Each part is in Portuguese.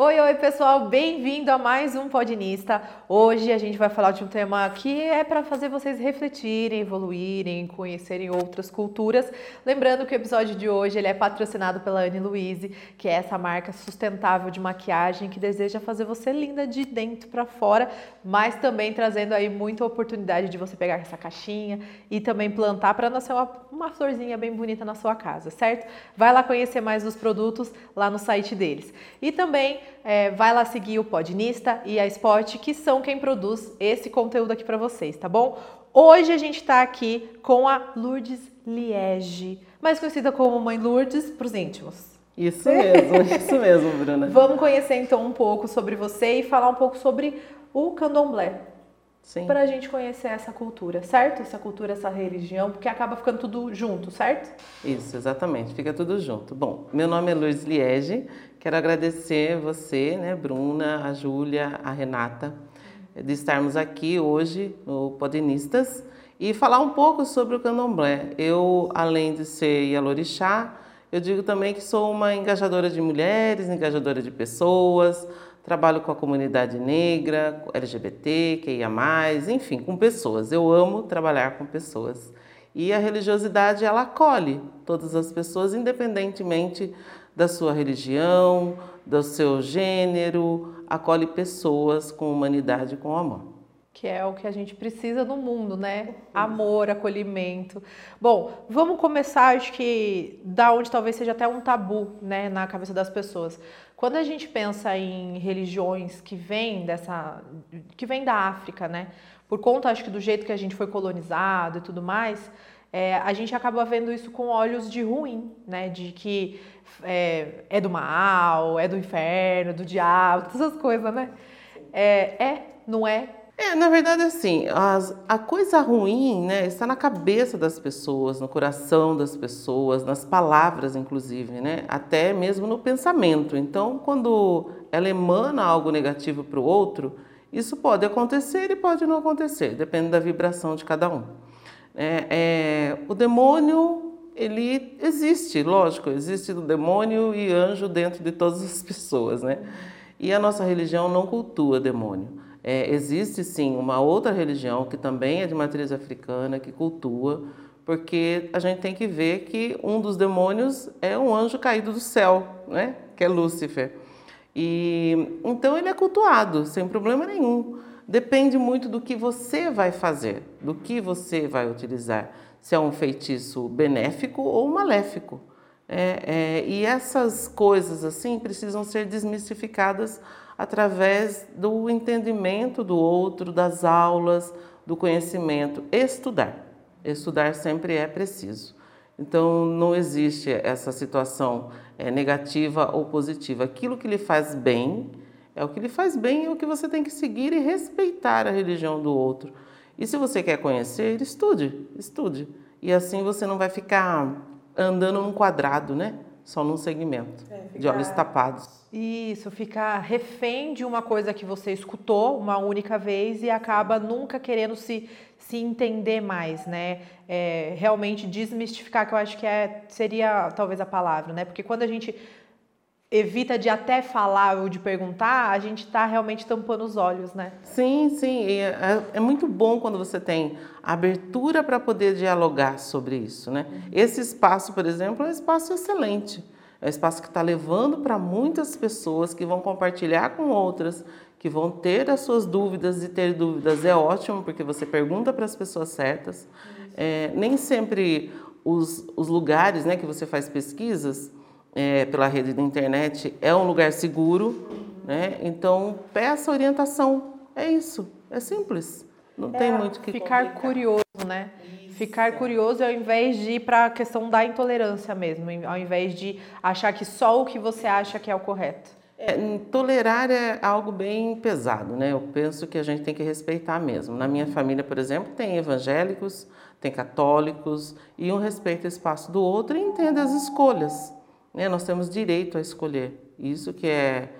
Oi, oi pessoal, bem-vindo a mais um Podinista. Hoje a gente vai falar de um tema que é para fazer vocês refletirem, evoluírem, conhecerem outras culturas. Lembrando que o episódio de hoje ele é patrocinado pela Anne Louise, que é essa marca sustentável de maquiagem que deseja fazer você linda de dentro para fora, mas também trazendo aí muita oportunidade de você pegar essa caixinha e também plantar para nascer uma, uma florzinha bem bonita na sua casa, certo? Vai lá conhecer mais dos produtos lá no site deles. E também é, vai lá seguir o Podnista e a Spot, que são quem produz esse conteúdo aqui para vocês, tá bom? Hoje a gente está aqui com a Lourdes Liege, mais conhecida como Mãe Lourdes para os íntimos. Isso mesmo, isso mesmo, Bruna. Vamos conhecer então um pouco sobre você e falar um pouco sobre o candomblé. Para a gente conhecer essa cultura, certo? Essa cultura, essa religião, porque acaba ficando tudo junto, certo? Isso, exatamente, fica tudo junto. Bom, meu nome é Luiz Liege, quero agradecer você, né, Bruna, a Júlia, a Renata, de estarmos aqui hoje no Podenistas e falar um pouco sobre o candomblé. Eu, além de ser Yalorixá, eu digo também que sou uma engajadora de mulheres, engajadora de pessoas, trabalho com a comunidade negra, LGBT, QIA+, enfim, com pessoas. Eu amo trabalhar com pessoas. E a religiosidade, ela acolhe todas as pessoas, independentemente da sua religião, do seu gênero, acolhe pessoas com humanidade com amor que é o que a gente precisa no mundo, né? Amor, acolhimento. Bom, vamos começar, acho que da onde talvez seja até um tabu, né, na cabeça das pessoas. Quando a gente pensa em religiões que vêm dessa, que vêm da África, né? Por conta, acho que do jeito que a gente foi colonizado e tudo mais, é, a gente acaba vendo isso com olhos de ruim, né? De que é, é do mal, é do inferno, do diabo, todas essas coisas, né? É, é não é? É, na verdade, assim, as, a coisa ruim né, está na cabeça das pessoas, no coração das pessoas, nas palavras, inclusive, né, até mesmo no pensamento. Então, quando ela emana algo negativo para o outro, isso pode acontecer e pode não acontecer, depende da vibração de cada um. É, é, o demônio, ele existe, lógico, existe o demônio e anjo dentro de todas as pessoas, né? E a nossa religião não cultua demônio. É, existe sim uma outra religião que também é de matriz africana, que cultua, porque a gente tem que ver que um dos demônios é um anjo caído do céu, né? que é Lúcifer. E então ele é cultuado sem problema nenhum. Depende muito do que você vai fazer, do que você vai utilizar, se é um feitiço benéfico ou maléfico. É, é, e essas coisas assim precisam ser desmistificadas através do entendimento do outro, das aulas, do conhecimento. Estudar. Estudar sempre é preciso. Então, não existe essa situação é, negativa ou positiva. Aquilo que lhe faz bem é o que lhe faz bem, é o que você tem que seguir e respeitar a religião do outro. E se você quer conhecer, estude, estude. E assim você não vai ficar andando num quadrado, né? Só num segmento, é, ficar... de olhos tapados. Isso, ficar refém de uma coisa que você escutou uma única vez e acaba nunca querendo se, se entender mais, né? É, realmente desmistificar, que eu acho que é, seria talvez a palavra, né? Porque quando a gente evita de até falar ou de perguntar, a gente está realmente tampando os olhos, né? Sim, sim. É, é, é, muito bom quando você tem abertura para poder dialogar sobre isso, né? Uhum. Esse espaço, por exemplo, é um espaço excelente é um espaço que está levando para muitas pessoas que vão compartilhar com outras, que vão ter as suas dúvidas e ter dúvidas é ótimo, porque você pergunta para as pessoas certas. É, nem sempre os, os lugares né, que você faz pesquisas é, pela rede da internet é um lugar seguro, né? então peça orientação. É isso, é simples. Não é, tem muito que ficar complicar. curioso, né? Ficar curioso ao invés de ir para a questão da intolerância mesmo, ao invés de achar que só o que você acha que é o correto. É, tolerar é algo bem pesado, né? Eu penso que a gente tem que respeitar mesmo. Na minha família, por exemplo, tem evangélicos, tem católicos e um respeita o espaço do outro e entende as escolhas. Né? Nós temos direito a escolher. Isso que é,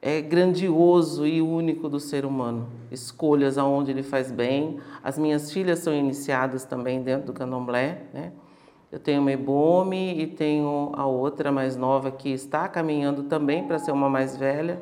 é grandioso e único do ser humano. Escolhas aonde ele faz bem. As minhas filhas são iniciadas também dentro do candomblé, né? Eu tenho uma Ebome e tenho a outra mais nova que está caminhando também para ser uma mais velha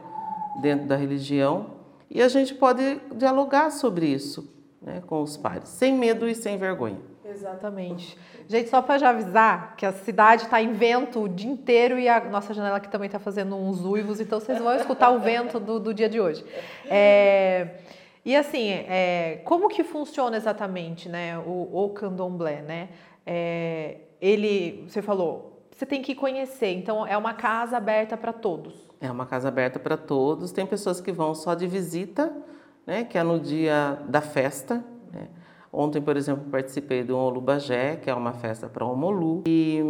dentro da religião. E a gente pode dialogar sobre isso né, com os pares, sem medo e sem vergonha. Exatamente. Gente, só para já avisar que a cidade está em vento o dia inteiro e a nossa janela aqui também está fazendo uns uivos, então vocês vão escutar o vento do, do dia de hoje. É, e assim, é, como que funciona exatamente né, o, o candomblé? Né? É, ele, você falou, você tem que conhecer, então é uma casa aberta para todos. É uma casa aberta para todos. Tem pessoas que vão só de visita, né, que é no dia da festa. Né? Ontem, por exemplo, participei do Olubagé, que é uma festa para Omolu. E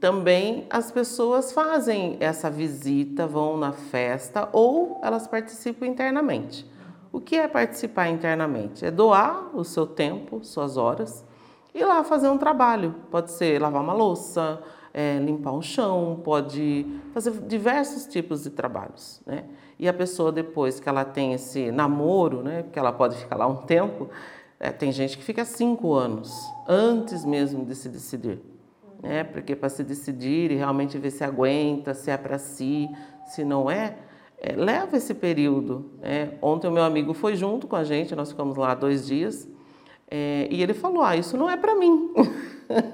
também as pessoas fazem essa visita, vão na festa ou elas participam internamente. O que é participar internamente? É doar o seu tempo, suas horas, e lá fazer um trabalho. Pode ser lavar uma louça, é, limpar um chão, pode fazer diversos tipos de trabalhos. Né? E a pessoa, depois que ela tem esse namoro, né, porque ela pode ficar lá um tempo, é, tem gente que fica cinco anos antes mesmo de se decidir. Né? Porque para se decidir e realmente ver se aguenta, se é para si, se não é, é, leva esse período. Né? Ontem o meu amigo foi junto com a gente, nós ficamos lá dois dias. É, e ele falou: Ah, isso não é para mim.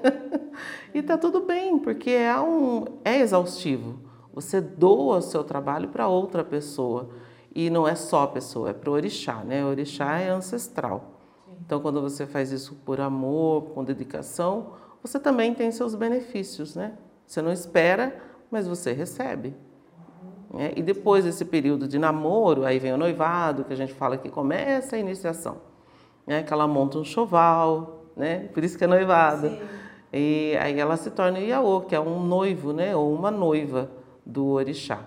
e tá tudo bem, porque é, um, é exaustivo. Você doa o seu trabalho para outra pessoa. E não é só a pessoa, é para o orixá, né? O orixá é ancestral. Então, quando você faz isso por amor, com dedicação, você também tem seus benefícios, né? Você não espera, mas você recebe. Né? E depois desse período de namoro, aí vem o noivado, que a gente fala que começa a iniciação né? Que ela monta um choval, né? Por isso que é noivado. Sim. E aí ela se torna Iaô, que é um noivo, né? Ou uma noiva do orixá.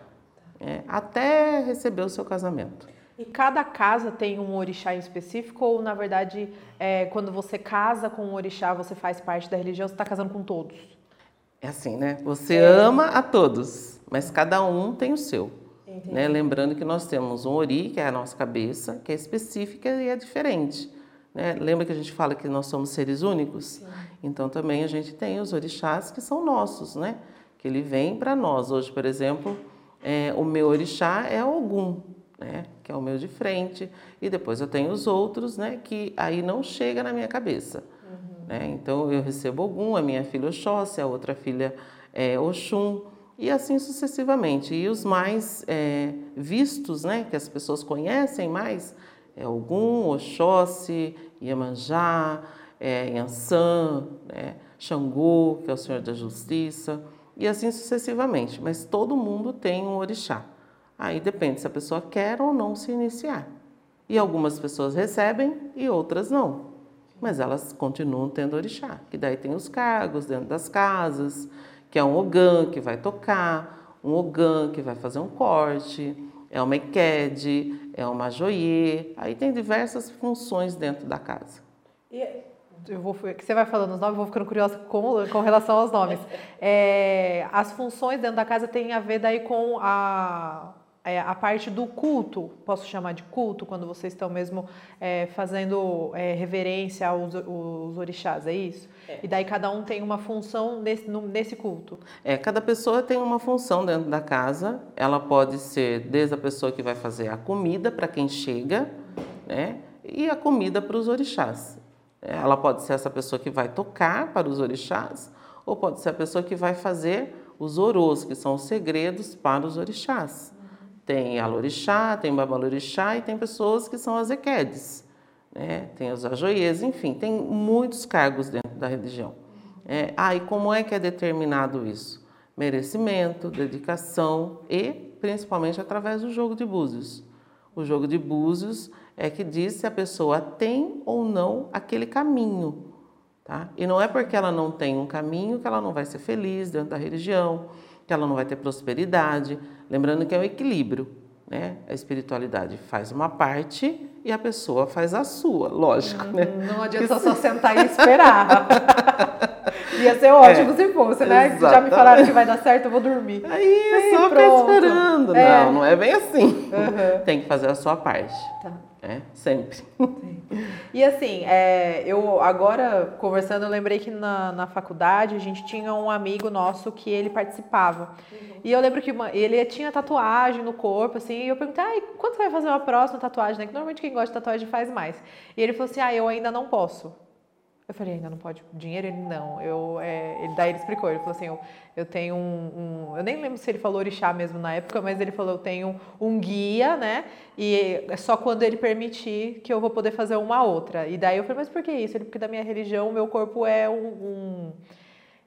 É, até receber o seu casamento. E cada casa tem um orixá em específico ou, na verdade, é, quando você casa com um orixá, você faz parte da religião, você está casando com todos? É assim, né? Você é. ama a todos, mas cada um tem o seu. Né? Lembrando que nós temos um ori, que é a nossa cabeça, que é específica e é diferente. Né? Lembra que a gente fala que nós somos seres únicos? Sim. Então também a gente tem os orixás que são nossos, né? Que ele vem para nós. Hoje, por exemplo, é, o meu orixá é Ogum, né? Que é o meu de frente. E depois eu tenho os outros, né? Que aí não chega na minha cabeça. Uhum. Né? Então eu recebo Ogum, a minha filha Oxóssi, a outra filha é Oxum e assim sucessivamente. E os mais é, vistos, né, que as pessoas conhecem mais, é Ogum, Oxóssi, Iemanjá, é Yansan, né? Xangô, que é o Senhor da Justiça, e assim sucessivamente. Mas todo mundo tem um orixá. Aí depende se a pessoa quer ou não se iniciar. E algumas pessoas recebem e outras não. Mas elas continuam tendo orixá, que daí tem os cargos dentro das casas, que é um ogã que vai tocar, um ogã que vai fazer um corte, é uma equede, é uma joie, aí tem diversas funções dentro da casa. E eu vou, você vai falando os nomes, eu vou ficando curiosa com, com relação aos nomes. É, as funções dentro da casa têm a ver daí com a, é, a parte do culto, posso chamar de culto, quando vocês estão mesmo é, fazendo é, reverência aos, aos orixás, é isso? É. E daí cada um tem uma função nesse, nesse culto? É, cada pessoa tem uma função dentro da casa. Ela pode ser desde a pessoa que vai fazer a comida para quem chega, né? E a comida para os orixás. É, ela pode ser essa pessoa que vai tocar para os orixás, ou pode ser a pessoa que vai fazer os orôs, que são os segredos para os orixás. Tem alorixá, tem babalorixá e tem pessoas que são as equedes, né? tem os ajoiês, enfim, tem muitos cargos dentro da religião. É, ah, e como é que é determinado isso? Merecimento, dedicação e principalmente através do jogo de búzios. O jogo de búzios é que diz se a pessoa tem ou não aquele caminho. Tá? E não é porque ela não tem um caminho que ela não vai ser feliz dentro da religião, que ela não vai ter prosperidade. Lembrando que é o equilíbrio, né? A espiritualidade faz uma parte e a pessoa faz a sua, lógico, uhum, né? Não adianta só sentar e esperar. Ia ser ótimo é, se fosse, né? Exatamente. Já me falaram que vai dar certo, eu vou dormir. Aí é só ficar esperando. É. Não, não é bem assim. Uhum. Tem que fazer a sua parte. Tá. É, sempre. E assim, é, eu agora conversando, eu lembrei que na, na faculdade a gente tinha um amigo nosso que ele participava. Uhum. E eu lembro que uma, ele tinha tatuagem no corpo, assim, e eu perguntei, ah, quando você vai fazer uma próxima tatuagem, né? Que normalmente quem gosta de tatuagem faz mais. E ele falou assim, ah, eu ainda não posso. Eu falei, ainda não pode dinheiro? Ele, não. Eu, é, ele, daí ele explicou, ele falou assim, eu, eu tenho um, um, Eu nem lembro se ele falou orixá mesmo na época, mas ele falou, eu tenho um guia, né? E é só quando ele permitir que eu vou poder fazer uma outra. E daí eu falei, mas por que isso? Ele, porque da minha religião, o meu corpo é um, um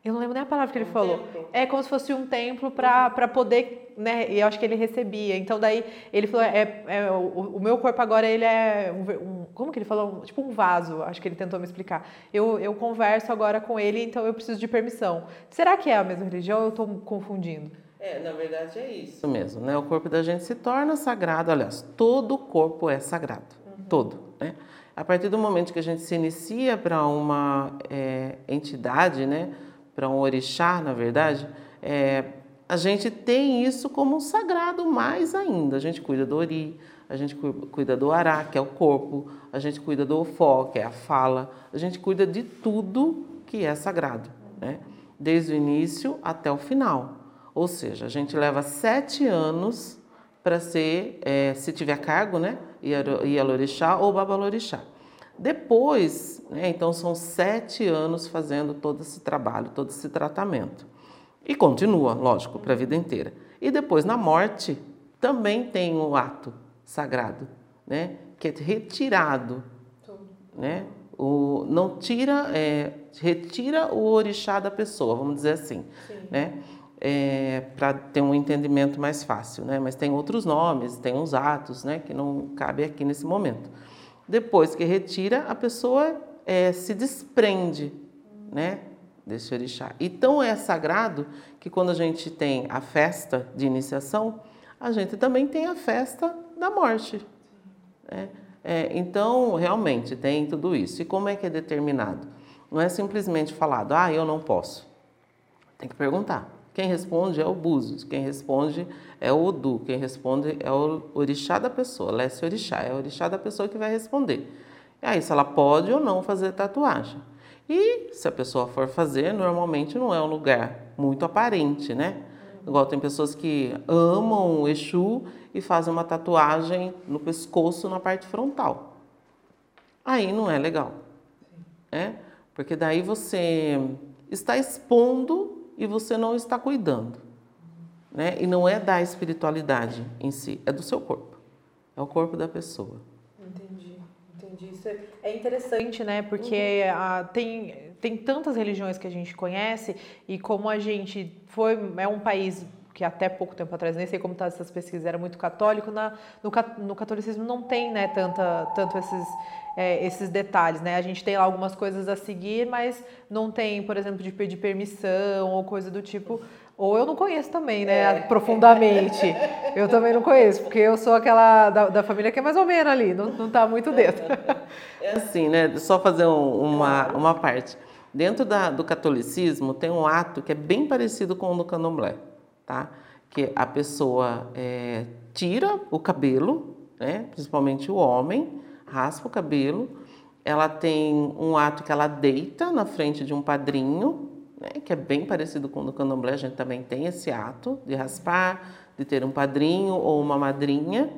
eu não lembro nem a palavra que ele um falou. Templo. É como se fosse um templo para poder, né? E eu acho que ele recebia. Então daí ele falou, é, é o, o, meu corpo agora ele é um, um, como que ele falou? Tipo um vaso. Acho que ele tentou me explicar. Eu, eu converso agora com ele, então eu preciso de permissão. Será que é a mesma religião? Ou eu estou confundindo? É, na verdade é isso mesmo, né? O corpo da gente se torna sagrado. Aliás, todo corpo é sagrado, uhum. todo, né? A partir do momento que a gente se inicia para uma é, entidade, né? Para um orixá, na verdade, é, a gente tem isso como um sagrado mais ainda. A gente cuida do ori, a gente cuida do ará, que é o corpo, a gente cuida do ofó, que é a fala, a gente cuida de tudo que é sagrado, né? desde o início até o final. Ou seja, a gente leva sete anos para ser, é, se tiver cargo, né, Ialorixá ou Babalorixá. Depois, né, então são sete anos fazendo todo esse trabalho, todo esse tratamento. E continua, lógico, para a vida inteira. E depois, na morte, também tem o um ato sagrado, né, que é retirado. Né, o, não tira, é, retira o orixá da pessoa, vamos dizer assim. Né, é, para ter um entendimento mais fácil, né? Mas tem outros nomes, tem uns atos, né? Que não cabe aqui nesse momento. Depois que retira, a pessoa é, se desprende, né? Desse orixá. E tão é sagrado que quando a gente tem a festa de iniciação, a gente também tem a festa da morte. Né? É, então, realmente, tem tudo isso. E como é que é determinado? Não é simplesmente falado, ah, eu não posso. Tem que perguntar. Quem responde é o Búzios, quem responde é o Odu, quem responde é o orixá da pessoa, Lécio Orixá, é o orixá da pessoa que vai responder. E aí, se ela pode ou não fazer tatuagem. E se a pessoa for fazer, normalmente não é um lugar muito aparente, né? Igual tem pessoas que amam o Exu e fazem uma tatuagem no pescoço, na parte frontal. Aí não é legal, né? Porque daí você está expondo e você não está cuidando. Né? E não é da espiritualidade em si, é do seu corpo. É o corpo da pessoa. Entendi, entendi. Isso é, é interessante, né? Porque uhum. a, tem, tem tantas religiões que a gente conhece e como a gente foi é um país que até pouco tempo atrás, nem sei como está essas pesquisas, era muito católico, na, no, no catolicismo não tem né, tanta, tanto esses, é, esses detalhes. Né? A gente tem lá algumas coisas a seguir, mas não tem, por exemplo, de pedir permissão ou coisa do tipo. Ou eu não conheço também, né, é. profundamente. Eu também não conheço, porque eu sou aquela da, da família que é mais ou menos ali, não, não tá muito dentro. É assim, né, só fazer um, uma, uma parte. Dentro da, do catolicismo tem um ato que é bem parecido com o do candomblé tá? Que a pessoa é, tira o cabelo, né? principalmente o homem, raspa o cabelo, ela tem um ato que ela deita na frente de um padrinho, né? que é bem parecido com o do candomblé, a gente também tem esse ato de raspar, de ter um padrinho ou uma madrinha,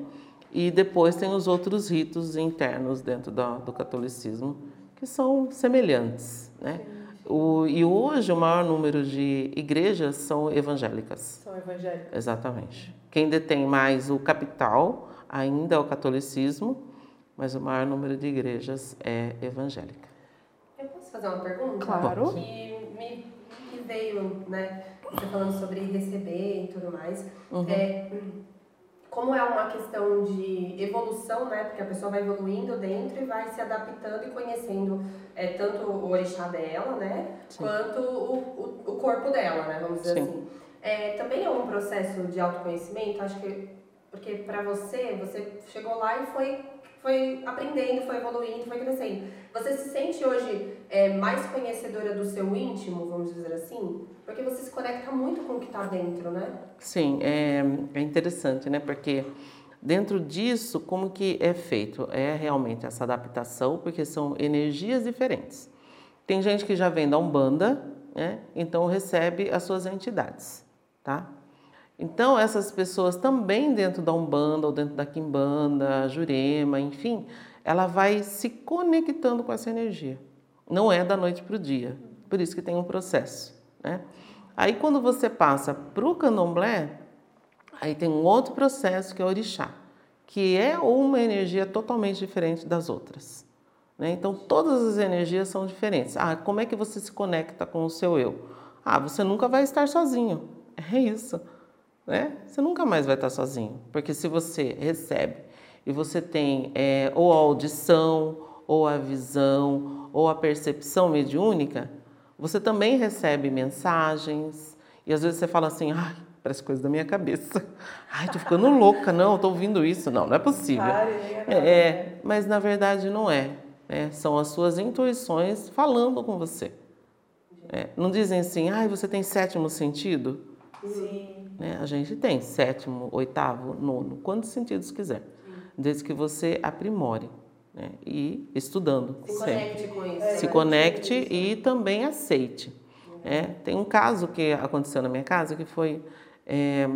e depois tem os outros ritos internos dentro do, do catolicismo, que são semelhantes, né? O, e hoje o maior número de igrejas são evangélicas. São evangélicas. Exatamente. Quem detém mais o capital ainda é o catolicismo, mas o maior número de igrejas é evangélica. Eu posso fazer uma pergunta? Claro. Que me, me veio, né? Você falando sobre receber e tudo mais. Uhum. É, como é uma questão de evolução, né? Porque a pessoa vai evoluindo dentro e vai se adaptando e conhecendo é, tanto o orixá dela, né? Sim. Quanto o, o, o, corpo dela, né? Vamos dizer Sim. assim. É, também é um processo de autoconhecimento, acho que porque para você, você chegou lá e foi foi aprendendo, foi evoluindo, foi crescendo. Você se sente hoje é, mais conhecedora do seu íntimo, vamos dizer assim? Porque você se conecta muito com o que está dentro, né? Sim, é, é interessante, né? Porque dentro disso, como que é feito? É realmente essa adaptação, porque são energias diferentes. Tem gente que já vem da Umbanda, né? Então recebe as suas entidades, tá? Então, essas pessoas também dentro da Umbanda ou dentro da Quimbanda, Jurema, enfim, ela vai se conectando com essa energia. Não é da noite para o dia. Por isso que tem um processo. Né? Aí, quando você passa para o candomblé, aí tem um outro processo que é o orixá, que é uma energia totalmente diferente das outras. Né? Então, todas as energias são diferentes. Ah, como é que você se conecta com o seu eu? Ah, você nunca vai estar sozinho. É isso né? Você nunca mais vai estar sozinho, porque se você recebe e você tem é, ou a audição, ou a visão, ou a percepção mediúnica, você também recebe mensagens e às vezes você fala assim, ai, parece coisa da minha cabeça. Ai, tô ficando louca, não, tô ouvindo isso, não, não é possível. É, é, mas na verdade não é. é. São as suas intuições falando com você. É, não dizem assim, ai, você tem sétimo sentido? Sim. Né? A gente tem sétimo, oitavo, nono, quantos sentidos quiser, desde que você aprimore. Né? E estudando. Se sempre. conecte com isso. Se conecte e também aceite. É, tem um caso que aconteceu na minha casa que foi é,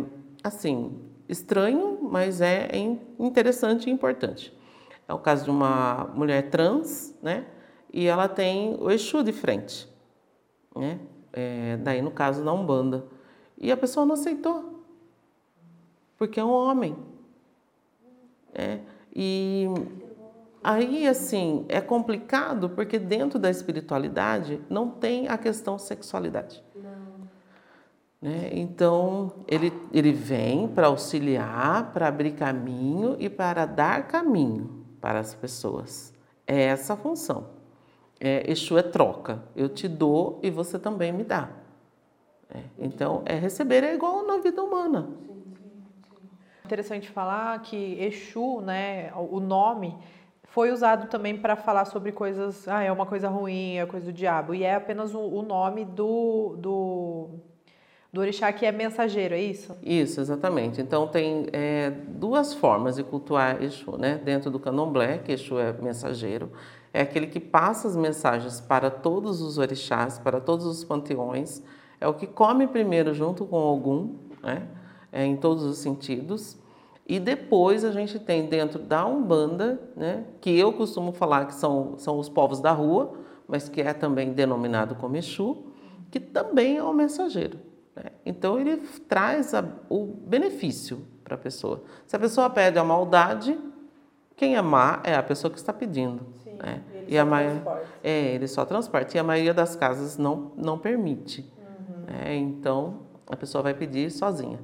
assim estranho, mas é interessante e importante. É o caso de uma mulher trans, né? E ela tem o Exu de frente, né? É, daí no caso da Umbanda. E a pessoa não aceitou, porque é um homem. É, e aí, assim, é complicado porque dentro da espiritualidade não tem a questão sexualidade. Né? Então, ele, ele vem para auxiliar, para abrir caminho e para dar caminho para as pessoas. É essa a função. É, Exu é troca. Eu te dou e você também me dá. É, então, é receber é igual na vida humana. Interessante falar que Exu, né, o nome, foi usado também para falar sobre coisas, ah, é uma coisa ruim, é coisa do diabo, e é apenas o, o nome do, do, do orixá que é mensageiro, é isso? Isso, exatamente. Então tem é, duas formas de cultuar Exu, né? Dentro do candomblé, que Exu é mensageiro, é aquele que passa as mensagens para todos os orixás, para todos os panteões, é o que come primeiro junto com algum, né? É, em todos os sentidos. E depois a gente tem dentro da Umbanda, né, que eu costumo falar que são, são os povos da rua, mas que é também denominado como Exu, que também é o mensageiro. Né? Então ele traz a, o benefício para a pessoa. Se a pessoa pede a maldade, quem é má é a pessoa que está pedindo. Sim, né? e a maioria, é, ele só transporta. E a maioria das casas não, não permite. É, então, a pessoa vai pedir sozinha.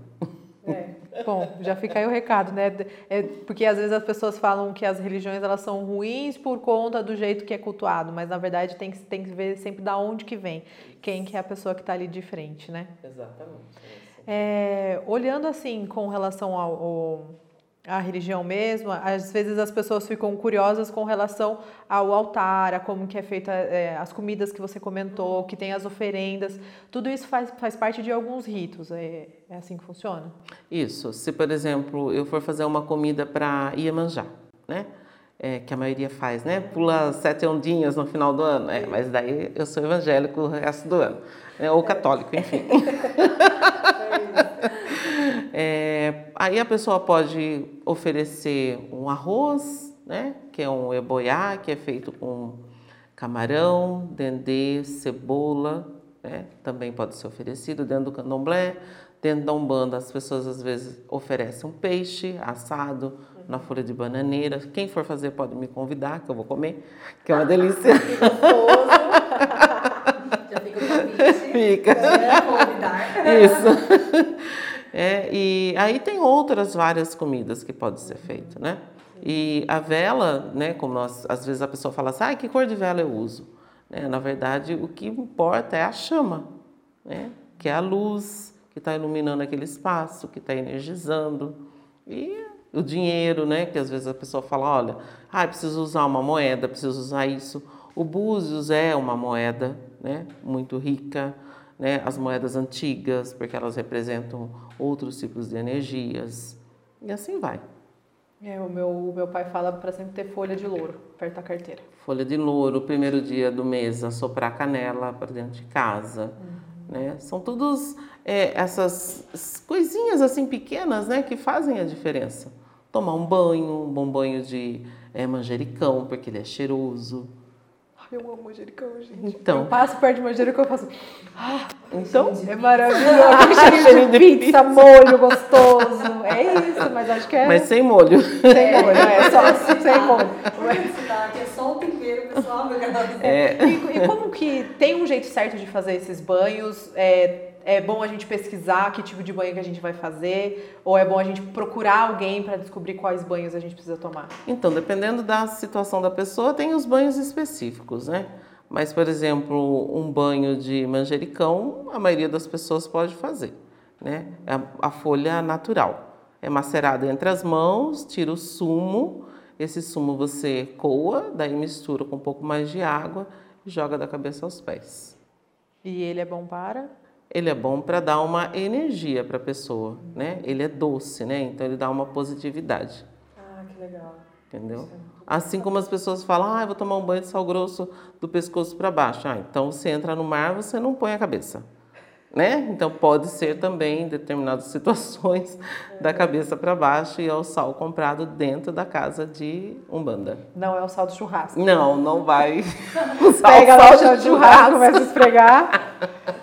É. Bom, já fica aí o recado, né? É, porque às vezes as pessoas falam que as religiões elas são ruins por conta do jeito que é cultuado, mas na verdade tem que, tem que ver sempre da onde que vem, quem que é a pessoa que está ali de frente, né? Exatamente. É, olhando assim com relação ao, ao a religião mesmo, às vezes as pessoas ficam curiosas com relação ao altar, a como que é feita é, as comidas que você comentou, que tem as oferendas, tudo isso faz, faz parte de alguns ritos, é, é assim que funciona? Isso, se por exemplo eu for fazer uma comida para Iemanjá, né? É, que a maioria faz, né? Pula sete ondinhas no final do ano, é, mas daí eu sou evangélico o resto do ano, né? ou católico, enfim. É, aí a pessoa pode oferecer um arroz, né, que é um eboiá, que é feito com camarão, dendê, cebola, né, também pode ser oferecido dentro do candomblé. Dentro da Umbanda, as pessoas às vezes oferecem um peixe assado na folha de bananeira. Quem for fazer pode me convidar, que eu vou comer, que é uma delícia. Fica convidar. Isso. É, e aí tem outras várias comidas que pode ser feito, né? E a vela, né, como nós, às vezes a pessoa fala assim, ah, que cor de vela eu uso? Né? Na verdade, o que importa é a chama, né? que é a luz que está iluminando aquele espaço, que está energizando. E o dinheiro, né? Que às vezes a pessoa fala, olha, ah, preciso usar uma moeda, preciso usar isso. O búzios é uma moeda, né? Muito rica, né? As moedas antigas, porque elas representam outros tipos de energias e assim vai. É, o meu, o meu pai fala para sempre ter folha de louro perto da carteira. Folha de louro, primeiro dia do mês, assoprar canela para dentro de casa. Uhum. Né? São todas é, essas coisinhas assim pequenas né, que fazem a diferença. Tomar um banho, um bom banho de é, manjericão, porque ele é cheiroso. Eu amo manjericão, gente. Então. Eu passo perto de manjericão e faço. Ah, então? É maravilhoso. Aquele cheirinho de pizza, molho gostoso. É isso, mas acho que é. Mas sem molho. Sem molho, é só sem molho. Aqui é só o tempero, pessoal. É. E, e como que tem um jeito certo de fazer esses banhos? É, é bom a gente pesquisar que tipo de banho que a gente vai fazer? Ou é bom a gente procurar alguém para descobrir quais banhos a gente precisa tomar? Então, dependendo da situação da pessoa, tem os banhos específicos, né? Mas, por exemplo, um banho de manjericão, a maioria das pessoas pode fazer, né? É a folha natural. É macerada entre as mãos, tira o sumo, esse sumo você coa, daí mistura com um pouco mais de água e joga da cabeça aos pés. E ele é bom para? Ele é bom para dar uma energia para a pessoa, né? Ele é doce, né? Então ele dá uma positividade. Ah, que legal. Entendeu? Assim como as pessoas falam, ah, eu vou tomar um banho de sal grosso do pescoço para baixo. Ah, então você entra no mar, você não põe a cabeça né? Então pode ser também em determinadas situações da cabeça para baixo e é o sal comprado dentro da casa de Umbanda. Não é o sal do churrasco. Não, não vai. Pega o sal de churrasco, começa a esfregar,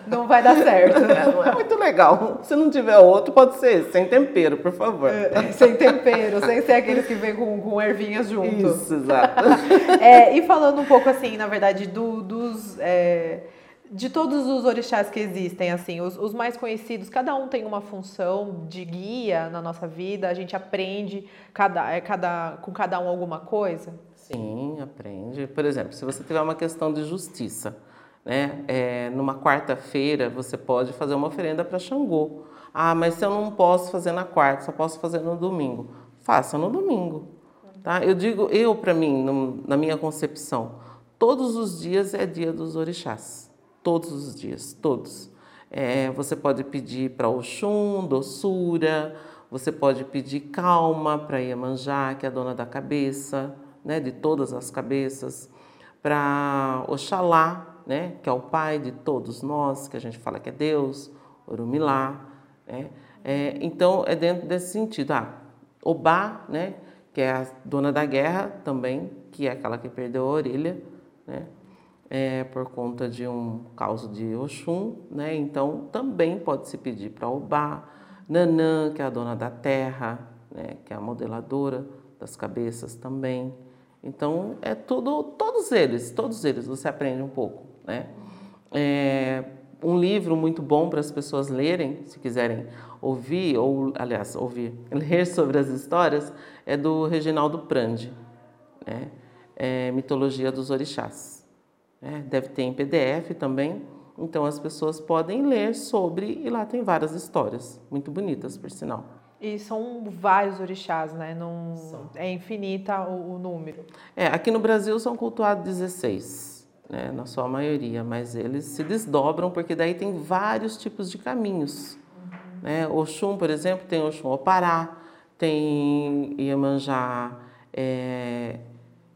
não vai dar certo. É, não é muito legal. Se não tiver outro, pode ser sem tempero, por favor. É, sem tempero, sem ser aqueles que vêm com, com ervinhas junto. Isso, exato. É, e falando um pouco assim, na verdade, do, dos é, de todos os orixás que existem, assim, os, os, mais conhecidos, cada um tem uma função de guia na nossa vida, a gente aprende cada, é, cada, com cada um alguma coisa? Sim, aprende. Por exemplo, se você tiver uma questão de justiça, né, é, numa quarta-feira você pode fazer uma oferenda para Xangô. Ah, mas se eu não posso fazer na quarta, só posso fazer no domingo. Faça no domingo. Tá? Eu digo, eu para mim, no, na minha concepção, todos os dias é dia dos orixás todos os dias, todos. É, você pode pedir para Oxum, doçura, você pode pedir calma para Iemanjá, que é a dona da cabeça, né, de todas as cabeças, para Oxalá, né, que é o pai de todos nós, que a gente fala que é Deus, Orumilá. Né? É, então, é dentro desse sentido. Ah, Obá, né, que é a dona da guerra também, que é aquela que perdeu a orelha, né? É, por conta de um caso de Oxum, né? Então também pode se pedir para Obá, Nanã, que é a dona da terra, né? que é a modeladora das cabeças também. Então é tudo, todos eles, todos eles você aprende um pouco, né? É, um livro muito bom para as pessoas lerem, se quiserem ouvir, ou aliás, ouvir, ler sobre as histórias, é do Reginaldo Prandi, né? É, Mitologia dos Orixás. É, deve ter em PDF também. Então as pessoas podem ler sobre e lá tem várias histórias, muito bonitas, por sinal. E são vários orixás, né? Não é infinita o, o, número. É, aqui no Brasil são cultuados 16, né? na sua maioria, mas eles se desdobram porque daí tem vários tipos de caminhos. Uhum. Né? Oxum, por exemplo, tem Oxum Opará, tem Iemanjá, é,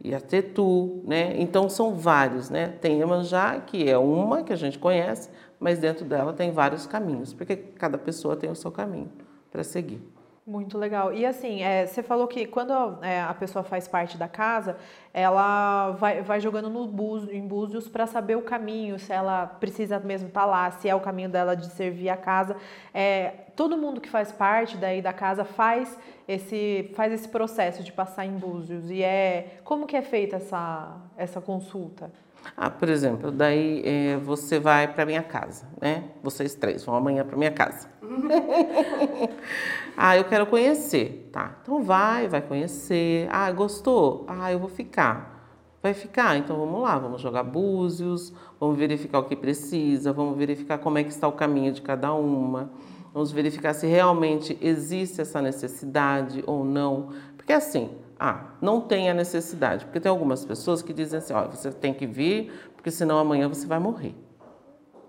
e a Tetu, né? Então são vários, né? Tem Iemanjá, que é uma que a gente conhece, mas dentro dela tem vários caminhos, porque cada pessoa tem o seu caminho para seguir. Muito legal. E assim, é, você falou que quando é, a pessoa faz parte da casa, ela vai, vai jogando no búzio, em búzios para saber o caminho, se ela precisa mesmo estar tá lá, se é o caminho dela de servir a casa. É, todo mundo que faz parte daí da casa faz esse, faz esse processo de passar em búzios. E é como que é feita essa, essa consulta? Ah, por exemplo, daí é, você vai para minha casa, né? Vocês três vão amanhã para minha casa. ah, eu quero conhecer, tá? Então vai, vai conhecer. Ah, gostou? Ah, eu vou ficar. Vai ficar? Então vamos lá, vamos jogar búzios, vamos verificar o que precisa, vamos verificar como é que está o caminho de cada uma. Vamos verificar se realmente existe essa necessidade ou não. Porque assim, ah, não tem a necessidade. Porque tem algumas pessoas que dizem assim, ó, você tem que vir, porque senão amanhã você vai morrer.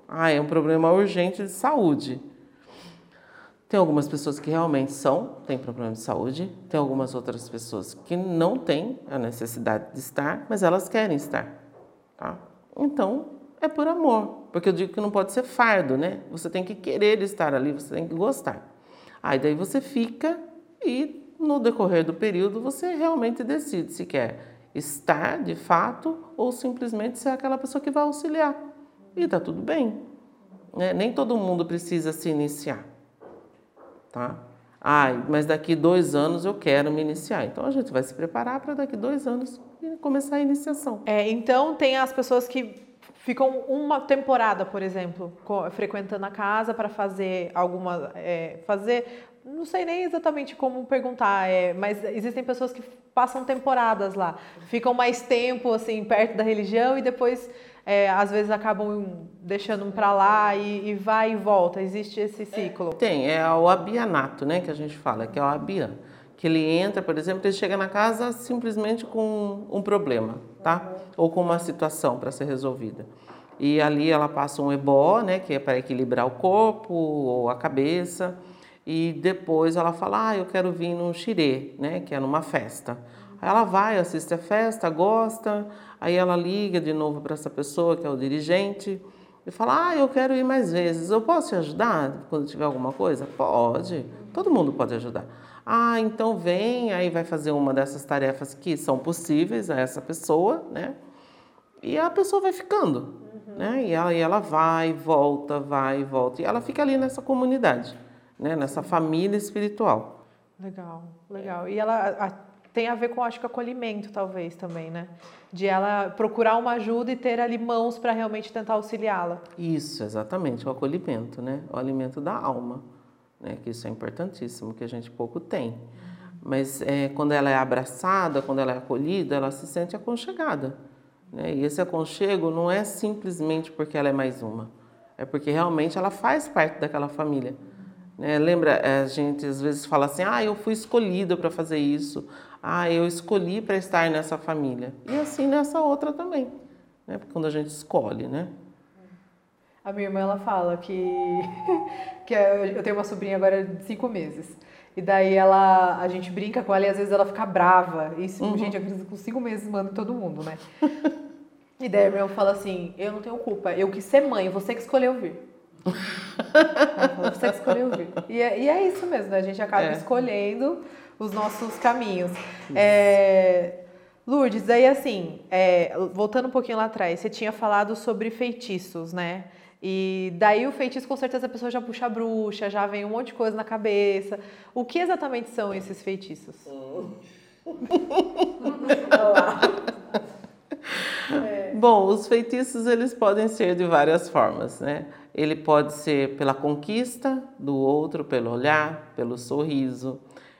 Ah, é um problema urgente de saúde. Tem algumas pessoas que realmente são, têm problema de saúde, tem algumas outras pessoas que não têm a necessidade de estar, mas elas querem estar. Tá? Então, é por amor, porque eu digo que não pode ser fardo, né? Você tem que querer estar ali, você tem que gostar. Aí daí você fica e no decorrer do período você realmente decide se quer estar de fato ou simplesmente ser aquela pessoa que vai auxiliar. E tá tudo bem. Né? Nem todo mundo precisa se iniciar tá? Ai, mas daqui dois anos eu quero me iniciar. Então a gente vai se preparar para daqui dois anos começar a iniciação. É, então tem as pessoas que ficam uma temporada, por exemplo, frequentando a casa para fazer alguma, é, fazer, não sei nem exatamente como perguntar, é, mas existem pessoas que passam temporadas lá, ficam mais tempo assim perto da religião e depois é, às vezes acabam deixando para lá e, e, vai e volta. Existe esse ciclo? Tem, é o abianato, né, que a gente fala, que é o abian. Que ele entra, por exemplo, ele chega na casa simplesmente com um problema, tá? Ou com uma situação para ser resolvida. E ali ela passa um ebó, né, que é para equilibrar o corpo ou a cabeça. E depois ela fala, ah, eu quero vir num xirê, né, que é numa festa. Aí ela vai, assiste a festa, gosta, Aí ela liga de novo para essa pessoa que é o dirigente e fala: Ah, eu quero ir mais vezes. Eu posso te ajudar quando tiver alguma coisa? Pode. Todo mundo pode ajudar. Ah, então vem, aí vai fazer uma dessas tarefas que são possíveis a essa pessoa, né? E a pessoa vai ficando, uhum. né? E ela, e ela vai, volta, vai, volta. E ela fica ali nessa comunidade, né? Nessa família espiritual. Legal, legal. E ela a, tem a ver com, acho que, acolhimento, talvez, também, né? de ela procurar uma ajuda e ter ali mãos para realmente tentar auxiliá-la. Isso, exatamente, o acolhimento, né? O alimento da alma, né? Que isso é importantíssimo, que a gente pouco tem. Mas é, quando ela é abraçada, quando ela é acolhida, ela se sente aconchegada. Né? E esse aconchego não é simplesmente porque ela é mais uma, é porque realmente ela faz parte daquela família. Né? Lembra, a gente às vezes fala assim: ah, eu fui escolhida para fazer isso, ah, eu escolhi para estar nessa família. E assim nessa outra também, né? Quando a gente escolhe, né? A minha irmã ela fala que que eu tenho uma sobrinha agora de cinco meses. E daí ela, a gente brinca com ela e às vezes ela fica brava. E uhum. gente, acredito com cinco meses manda todo mundo, né? e daí a minha irmã fala assim: Eu não tenho culpa, eu quis ser mãe, você que escolheu vir. Você que escolheu vir. E é, e é isso mesmo, né? A gente acaba é. escolhendo os nossos caminhos. É, Lourdes, aí assim, é, voltando um pouquinho lá atrás, você tinha falado sobre feitiços, né? E daí o feitiço, com certeza, a pessoa já puxa a bruxa, já vem um monte de coisa na cabeça. O que exatamente são esses feitiços? é. Bom, os feitiços eles podem ser de várias formas, né? Ele pode ser pela conquista do outro, pelo olhar, pelo sorriso,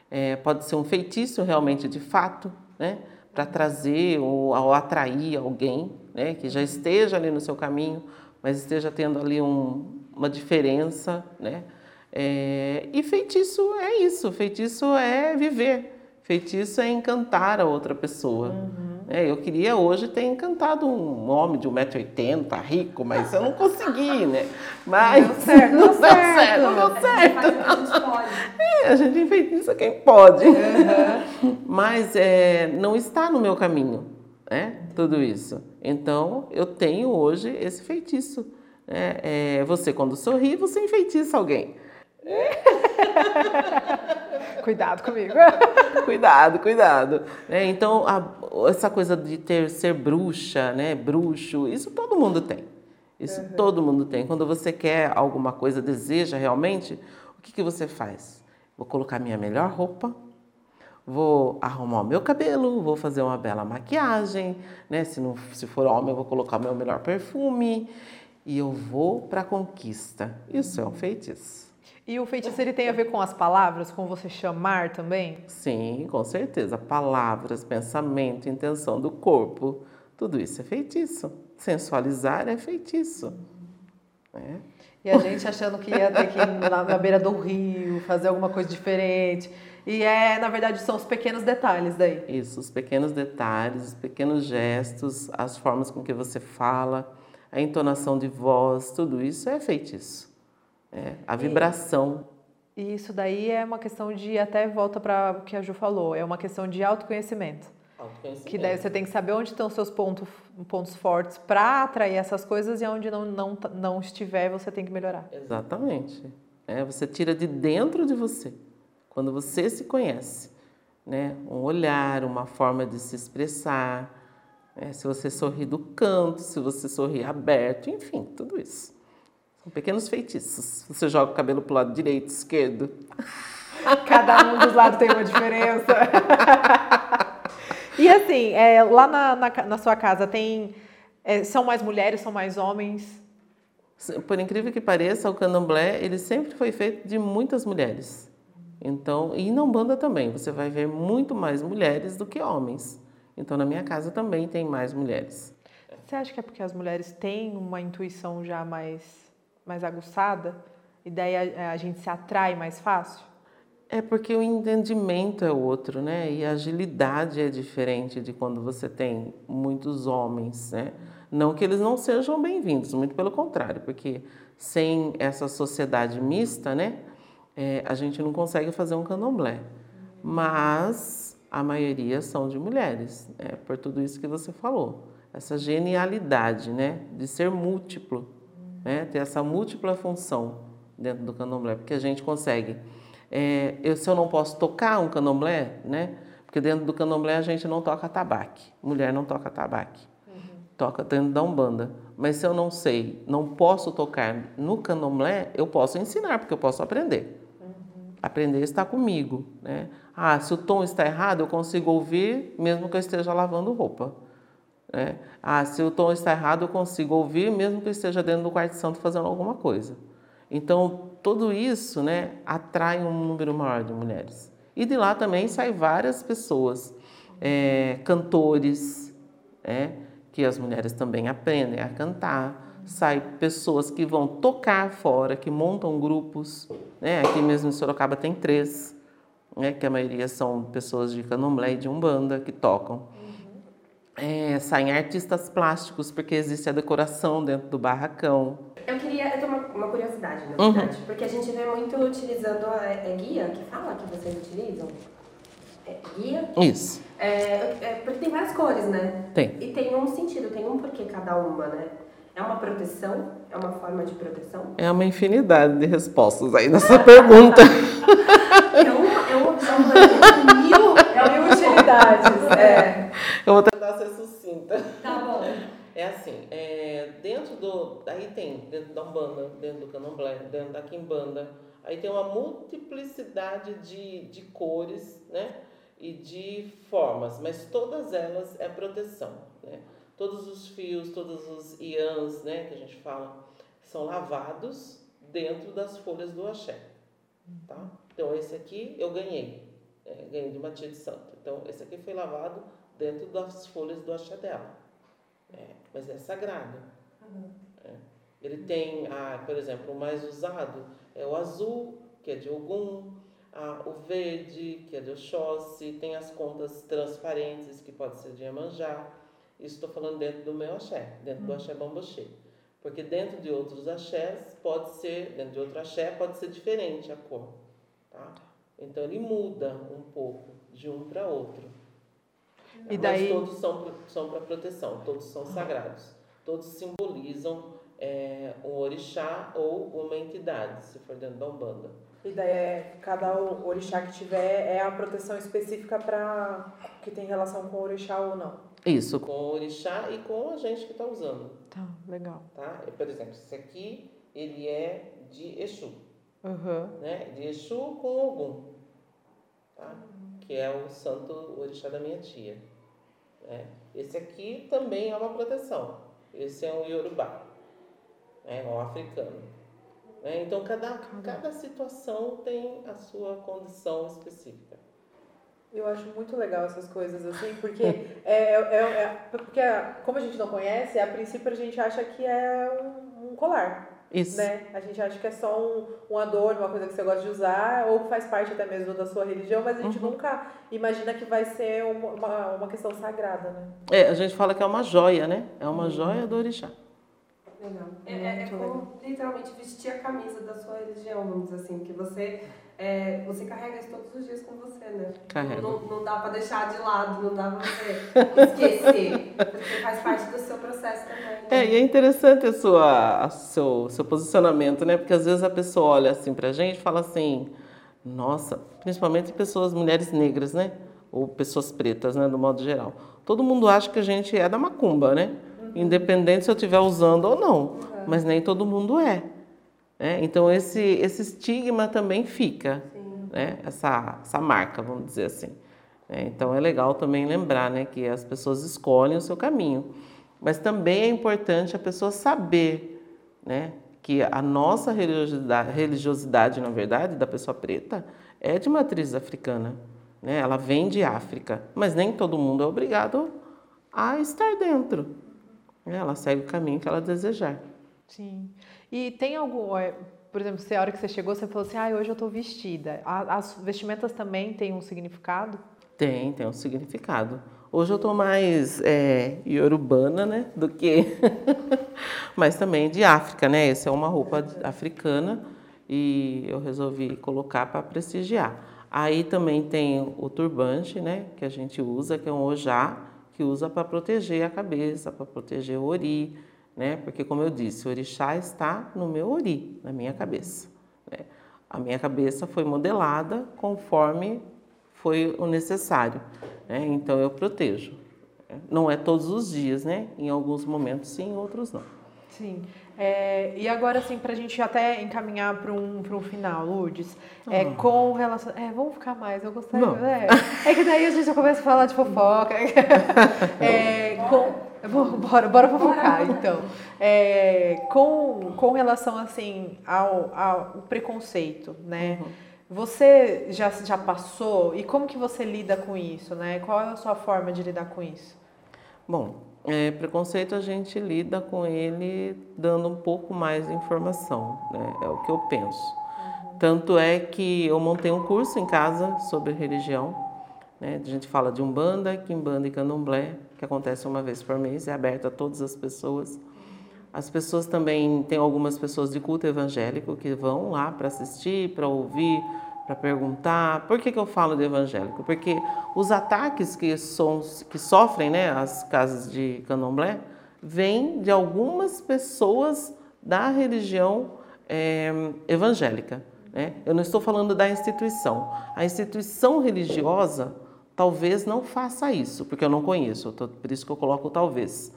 é, pode ser um feitiço realmente de fato, né? Para trazer ou, ou, atrair alguém, né? Que já esteja ali no seu caminho, mas esteja tendo ali um, uma diferença, né? É, e feitiço é isso, feitiço é viver, feitiço é encantar a outra pessoa. Uhum. É, eu queria hoje ter encantado um homem de 1,80m, rico, mas eu não consegui, né? Mas não deu certo, não, deu certo. Não deu certo. É, a gente enfeitiça quem pode. Uhum. Mas é, não está no meu caminho, né? Tudo isso. Então, eu tenho hoje esse feitiço. Né? É, você, quando sorri, você enfeitiça alguém. cuidado comigo. cuidado, cuidado. É, então, a, essa coisa de ter ser bruxa, né, bruxo, isso todo mundo tem. Isso uhum. todo mundo tem. Quando você quer alguma coisa, deseja realmente, o que, que você faz? Vou colocar minha melhor roupa, vou arrumar o meu cabelo, vou fazer uma bela maquiagem, né? Se, não, se for homem, eu vou colocar o meu melhor perfume e eu vou para a conquista. Isso é um feitiço. E o feitiço ele tem a ver com as palavras, com você chamar também? Sim, com certeza. Palavras, pensamento, intenção do corpo, tudo isso é feitiço. Sensualizar é feitiço. É. E a gente achando que ia ter que ir na, na beira do rio, fazer alguma coisa diferente. E é, na verdade, são os pequenos detalhes daí. Isso, os pequenos detalhes, os pequenos gestos, as formas com que você fala, a entonação de voz, tudo isso é feitiço. É, a vibração. E isso daí é uma questão de, até volta para o que a Ju falou, é uma questão de autoconhecimento. Autoconhecimento. Que daí você tem que saber onde estão os seus pontos, pontos fortes para atrair essas coisas e onde não, não, não estiver, você tem que melhorar. Exatamente. É, você tira de dentro de você. Quando você se conhece, né? Um olhar, uma forma de se expressar, né? se você sorri do canto, se você sorri aberto, enfim, tudo isso. São pequenos feitiços. Você joga o cabelo para o lado direito, esquerdo. Cada um dos lados tem uma diferença. e assim, é, lá na, na, na, sua casa tem. É, são mais mulheres, são mais homens? Por incrível que pareça, o candomblé ele sempre foi feito de muitas mulheres. Então, e na Umbanda também, você vai ver muito mais mulheres do que homens. Então, na minha casa também tem mais mulheres. Você acha que é porque as mulheres têm uma intuição já mais, mais aguçada? E daí a, a gente se atrai mais fácil? É porque o entendimento é outro, né? E a agilidade é diferente de quando você tem muitos homens, né? Não que eles não sejam bem-vindos, muito pelo contrário, porque sem essa sociedade mista, né? é, a gente não consegue fazer um candomblé. Mas a maioria são de mulheres, né? por tudo isso que você falou. Essa genialidade né? de ser múltiplo, né? ter essa múltipla função dentro do candomblé, porque a gente consegue. É, eu, se eu não posso tocar um candomblé, né? porque dentro do candomblé a gente não toca tabaque, mulher não toca tabaque, uhum. toca dentro da umbanda. Mas se eu não sei, não posso tocar no candomblé, eu posso ensinar, porque eu posso aprender. Aprender está comigo, né? Ah, se o tom está errado, eu consigo ouvir mesmo que eu esteja lavando roupa. Né? Ah, se o tom está errado, eu consigo ouvir mesmo que esteja dentro do quarto santo fazendo alguma coisa. Então, tudo isso né, atrai um número maior de mulheres. E de lá também saem várias pessoas, é, cantores, é, que as mulheres também aprendem a cantar, sai pessoas que vão tocar fora, que montam grupos. Né? Aqui mesmo em Sorocaba tem três, né? que a maioria são pessoas de candomblé e de umbanda que tocam. É, saem artistas plásticos, porque existe a decoração dentro do barracão. Eu queria, eu tenho uma, uma curiosidade, na uhum. verdade, uhum. porque a gente vê muito utilizando a é, guia, que fala que vocês utilizam? É, guia? Isso. É, é, porque tem várias cores, né? Tem. E tem um sentido, tem um porquê cada uma, né? É uma proteção? É uma forma de proteção? É uma infinidade de respostas aí nessa pergunta. é uma, é uma, é mil, é mil utilidades. É. Sucinta. Tá bom. É assim, é, dentro do. Aí tem, dentro da Umbanda, dentro do Candomblé, dentro da Quimbanda, aí tem uma multiplicidade de, de cores, né? E de formas, mas todas elas é proteção, né? todos os fios, todos os iãs, né, que a gente fala, são lavados dentro das folhas do axé, tá? Então esse aqui eu ganhei, é, ganhei de uma tia de santo. Então esse aqui foi lavado dentro das folhas do axé dela, é, mas é sagrado. É. Ele tem, a, por exemplo, o mais usado é o azul, que é de Ogum, a, o verde, que é de Oxóssi, tem as contas transparentes, que pode ser de Iemanjá, isso estou falando dentro do meu axé, dentro do axé bambochê. Porque dentro de outros axés pode ser, dentro de outro axé pode ser diferente a cor, tá? Então ele muda um pouco de um para outro. E daí... Mas todos são, são para proteção, todos são sagrados. Todos simbolizam é, um orixá ou uma entidade, se for dentro da Umbanda. E daí é, cada orixá que tiver é a proteção específica para que tem relação com o orixá ou não? Isso, com o orixá e com a gente que está usando. Tá, legal. Tá? Por exemplo, esse aqui, ele é de Exu. Uhum. Né? De Exu com Ogum. Tá? Que é o santo orixá da minha tia. Né? Esse aqui também é uma proteção. Esse é um Yorubá. Né? Um africano. Né? Então, cada, cada situação tem a sua condição específica. Eu acho muito legal essas coisas, assim, porque, é, é, é, é, porque como a gente não conhece, a princípio a gente acha que é um, um colar. Isso. Né? A gente acha que é só um, um adorno, uma coisa que você gosta de usar, ou que faz parte até mesmo da sua religião, mas a gente uhum. nunca imagina que vai ser uma, uma, uma, questão sagrada, né? É, a gente fala que é uma joia, né? É uma uhum. joia do orixá. Legal. É, é, é como literalmente vestir a camisa da sua religião, vamos dizer assim, que você é, você carrega isso todos os dias com você, né? Carrega. Não, não dá para deixar de lado, não dá para você esquecer, porque faz parte do seu processo também. Né? É, e é interessante a sua, a seu, seu posicionamento, né? Porque às vezes a pessoa olha assim pra gente e fala assim, nossa, principalmente pessoas, mulheres negras, né? Ou pessoas pretas, né? Do modo geral. Todo mundo acha que a gente é da macumba, né? Independente se eu estiver usando ou não. Mas nem todo mundo é. Né? Então, esse, esse estigma também fica, né? essa, essa marca, vamos dizer assim. É, então, é legal também lembrar né, que as pessoas escolhem o seu caminho. Mas também é importante a pessoa saber né, que a nossa religiosidade, religiosidade, na verdade, da pessoa preta, é de matriz africana. Né? Ela vem de África, mas nem todo mundo é obrigado a estar dentro. Né? Ela segue o caminho que ela desejar. Sim. E tem algum, é, por exemplo, se a hora que você chegou, você falou assim, ah, hoje eu estou vestida. As vestimentas também têm um significado? Tem, tem um significado. Hoje eu estou mais é, iorubana, né, do que... Mas também de África, né? Essa é uma roupa africana e eu resolvi colocar para prestigiar. Aí também tem o turbante, né, que a gente usa, que é um ojá, que usa para proteger a cabeça, para proteger o ori, né? Porque como eu disse, o orixá está no meu ori, na minha cabeça. Né? A minha cabeça foi modelada conforme foi o necessário, né? Então eu protejo. Não é todos os dias, né? Em alguns momentos sim, em outros não. Sim. É, e agora, assim, para a gente até encaminhar para um, um final, Lourdes, é, ah. com relação. É, vamos ficar mais, eu gostaria. É, é, que daí a gente já começa a falar de fofoca. é, com, Bora, bora fofocar, então. É, com, com relação, assim, ao, ao preconceito, né? Uhum. Você já, já passou e como que você lida com isso, né? Qual é a sua forma de lidar com isso? Bom, é, preconceito a gente lida com ele dando um pouco mais de informação, né? É o que eu penso. Uhum. Tanto é que eu montei um curso em casa sobre religião, né? A gente fala de Umbanda, Quimbanda e Candomblé, que acontece uma vez por mês, é aberto a todas as pessoas. As pessoas também, tem algumas pessoas de culto evangélico que vão lá para assistir, para ouvir, para perguntar. Por que, que eu falo de evangélico? Porque os ataques que, são, que sofrem né, as casas de candomblé vêm de algumas pessoas da religião é, evangélica. Né? Eu não estou falando da instituição. A instituição religiosa talvez não faça isso, porque eu não conheço, por isso que eu coloco talvez.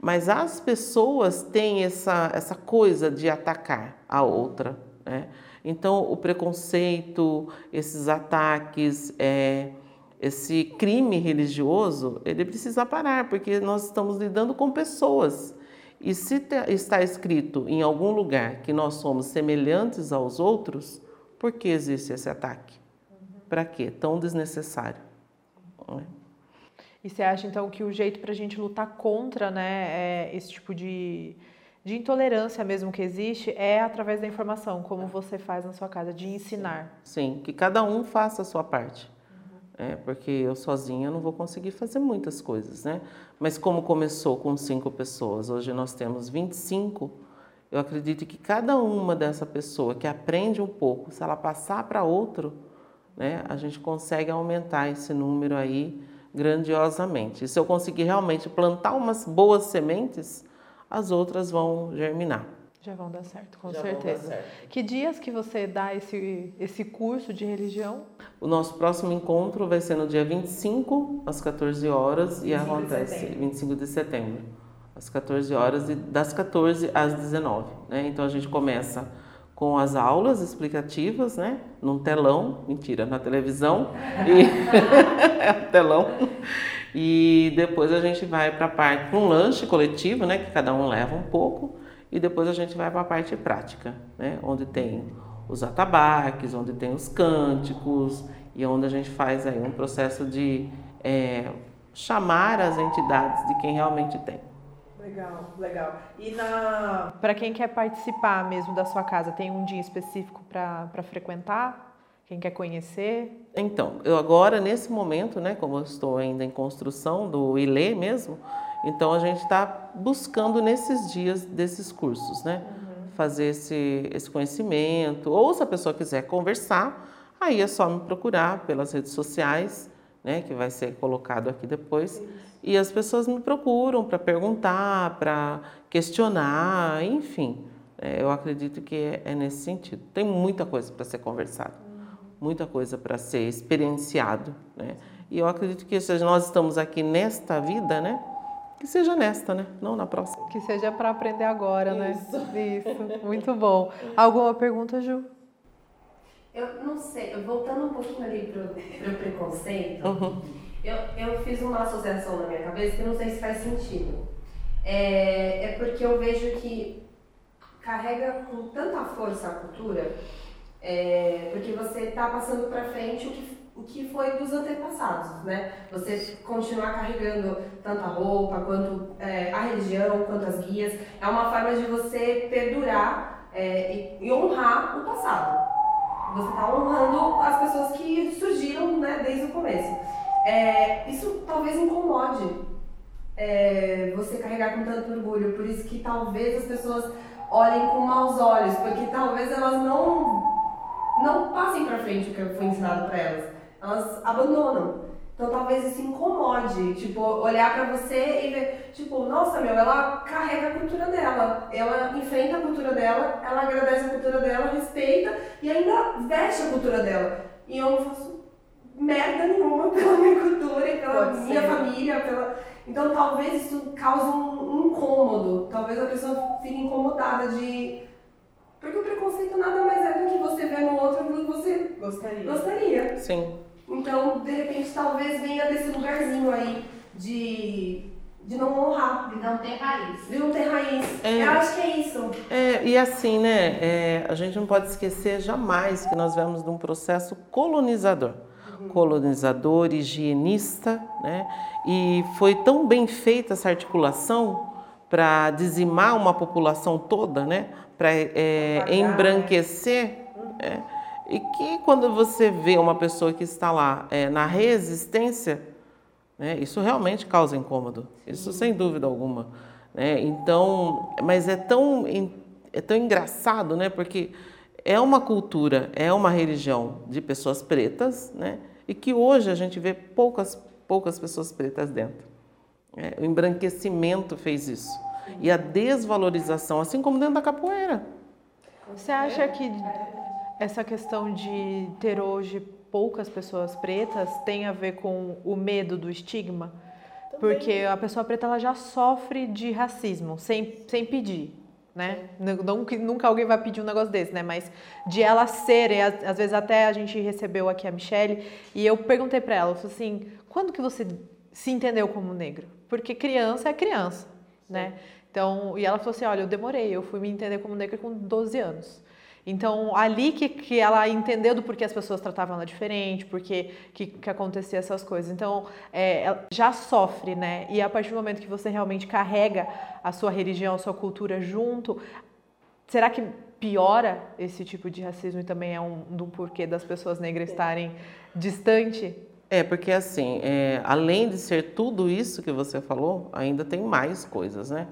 Mas as pessoas têm essa, essa coisa de atacar a outra. Né? Então, o preconceito, esses ataques, é, esse crime religioso, ele precisa parar, porque nós estamos lidando com pessoas. E se está escrito em algum lugar que nós somos semelhantes aos outros, por que existe esse ataque? Para quê? Tão desnecessário. É? E você acha então que o jeito para a gente lutar contra né, é esse tipo de, de intolerância mesmo que existe é através da informação, como você faz na sua casa, de ensinar? Sim, que cada um faça a sua parte. Uhum. É, porque eu sozinha não vou conseguir fazer muitas coisas, né? Mas como começou com cinco pessoas, hoje nós temos 25, eu acredito que cada uma dessa pessoa que aprende um pouco, se ela passar para outro, né, a gente consegue aumentar esse número aí grandiosamente. E se eu conseguir realmente plantar umas boas sementes, as outras vão germinar. Já vão dar certo, com Já certeza. Certo. Que dias que você dá esse, esse curso de religião? O nosso próximo encontro vai ser no dia 25, às 14 horas, e acontece 25 de setembro, às 14 horas, e das 14 às 19. Né? Então a gente começa com as aulas explicativas, né? Num telão, mentira, na televisão, e é telão. E depois a gente vai para a parte, para um lanche coletivo, né? Que cada um leva um pouco, e depois a gente vai para a parte prática, né? Onde tem os atabaques, onde tem os cânticos, e onde a gente faz aí um processo de é, chamar as entidades de quem realmente tem. Legal, legal. E na para quem quer participar mesmo da sua casa, tem um dia específico para frequentar? Quem quer conhecer? Então, eu agora, nesse momento, né, como eu estou ainda em construção do ILE mesmo, então a gente está buscando nesses dias desses cursos, né? Uhum. Fazer esse, esse conhecimento. Ou se a pessoa quiser conversar, aí é só me procurar pelas redes sociais, né? Que vai ser colocado aqui depois. E as pessoas me procuram para perguntar, para questionar, enfim. É, eu acredito que é, é, nesse sentido. Tem muita coisa para ser conversado, muita coisa para ser experienciado, né? E eu acredito que se nós estamos aqui nesta vida, né? Que seja nesta, né? Não na próxima. Que seja para aprender agora, Isso. né? Isso. Muito bom. Alguma pergunta, Ju? Eu não sei, voltando um pouquinho ali para o preconceito. Uhum eu, eu fiz uma associação na minha cabeça que não sei se faz sentido. É, é porque eu vejo que carrega com tanta força a cultura, é, porque você está passando para frente o que, o que foi dos antepassados, né? Você continuar carregando tanto a roupa, quanto é, a religião, quanto as guias, é uma forma de você perdurar é, e, honrar o passado. Você está honrando as pessoas que surgiram né, desde o começo. É, isso talvez incomode é, você carregar com tanto orgulho, por isso que talvez as pessoas olhem com maus olhos, porque talvez elas não não passem para frente o que foi ensinado para elas, elas abandonam. Então talvez isso incomode, tipo, olhar para você e ver, tipo, nossa meu, ela carrega a cultura dela, ela enfrenta a cultura dela, ela agradece a cultura dela, respeita e ainda veste a cultura dela. E eu não faço merda nenhuma pela minha cultura e pela Pode minha ser. família. Pela... Então talvez isso cause um, um incômodo. Talvez a pessoa fique incomodada de. Porque o preconceito nada mais é do que você ver no outro aquilo que você gostaria. gostaria. Sim. Então, de repente, talvez venha desse lugarzinho aí de de não honrar. De não ter raiz. De não ter raiz. É, eu acho que é isso. É, e assim, né? É, a gente não pode esquecer jamais que nós vemos de um processo colonizador colonizador, higienista, né? e foi tão bem feita essa articulação para dizimar uma população toda, né? Para é, embranquecer. É, e que quando você vê uma pessoa que está lá é, na resistência, né, isso realmente causa incômodo, isso sem dúvida alguma. Né? Então, mas é tão, é tão engraçado, né? porque é uma cultura, é uma religião de pessoas pretas, né? e que hoje a gente vê poucas, poucas pessoas pretas dentro. É, o embranquecimento fez isso. E a desvalorização, assim como dentro da capoeira. Você acha que essa questão de ter hoje poucas pessoas pretas tem a ver com o medo do estigma? Porque a pessoa preta ela já sofre de racismo sem, sem pedir né? Não, que nunca alguém vai pedir um negócio desse, né? Mas de ela ser, e às vezes até a gente recebeu aqui a Michelle e eu perguntei para ela, eu falei assim, quando que você se entendeu como negro? Porque criança é criança, né? Então, e ela falou assim, olha, eu demorei, eu fui me entender como negra com 12 anos. Então, ali que, que ela entendeu do porquê as pessoas tratavam ela diferente, porque que, que acontecia essas coisas. Então, é, ela já sofre, né? E a partir do momento que você realmente carrega a sua religião, a sua cultura junto, será que piora esse tipo de racismo e também é um do porquê das pessoas negras estarem distante? É, porque assim, é, além de ser tudo isso que você falou, ainda tem mais coisas, né?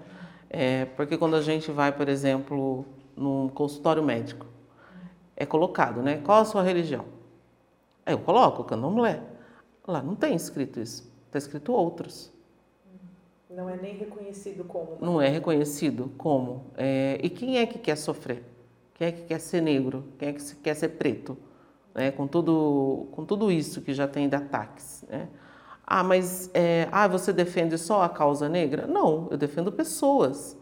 É, porque quando a gente vai, por exemplo, num consultório médico. É colocado, né? Qual a sua religião? Aí eu coloco candomblé. Lá não tem escrito isso. Está escrito outros. Não é nem reconhecido como. Não é reconhecido como. É, e quem é que quer sofrer? Quem é que quer ser negro? Quem é que quer ser preto? Né? Com, tudo, com tudo isso que já tem de ataques. Né? Ah, mas é, ah, você defende só a causa negra? Não, eu defendo pessoas.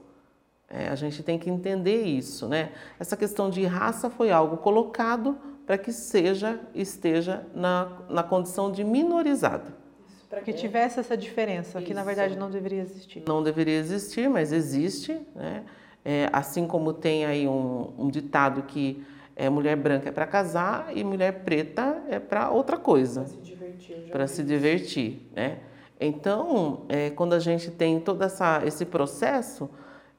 É, a gente tem que entender isso, né? Essa questão de raça foi algo colocado para que seja, esteja na, na condição de minorizado. Para que tivesse essa diferença, isso. que na verdade não deveria existir. Não deveria existir, mas existe, né? É, assim como tem aí um, um ditado que é, mulher branca é para casar e mulher preta é para outra coisa. Para se divertir. Para se divertir, né? Então, é, quando a gente tem todo essa, esse processo,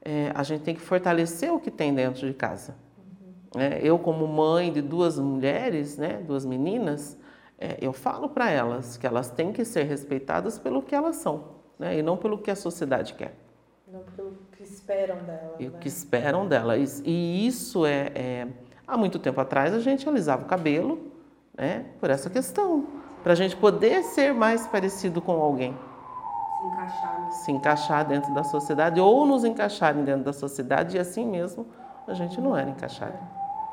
é, a gente tem que fortalecer o que tem dentro de casa. Uhum. É, eu, como mãe de duas mulheres, né, duas meninas, é, eu falo para elas que elas têm que ser respeitadas pelo que elas são, né, e não pelo que a sociedade quer. Não pelo que esperam dela. E o né? que esperam dela. E, e isso é, é, Há muito tempo atrás a gente alisava o cabelo né, por essa questão, para a gente poder ser mais parecido com alguém se encaixar. Né? Se encaixar dentro da sociedade ou nos encaixarem dentro da sociedade e assim mesmo a gente não era encaixado.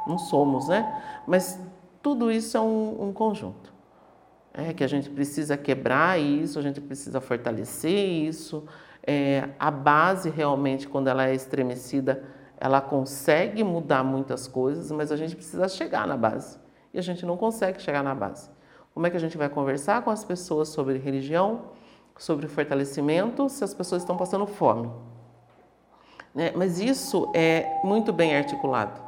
Não somos, né? Mas tudo isso é um, um conjunto. É que a gente precisa quebrar isso, a gente precisa fortalecer isso. É, a base realmente, quando ela é estremecida, ela consegue mudar muitas coisas, mas a gente precisa chegar na base. E a gente não consegue chegar na base. Como é que a gente vai conversar com as pessoas sobre religião? sobre fortalecimento se as pessoas estão passando fome. Né? Mas isso é muito bem articulado.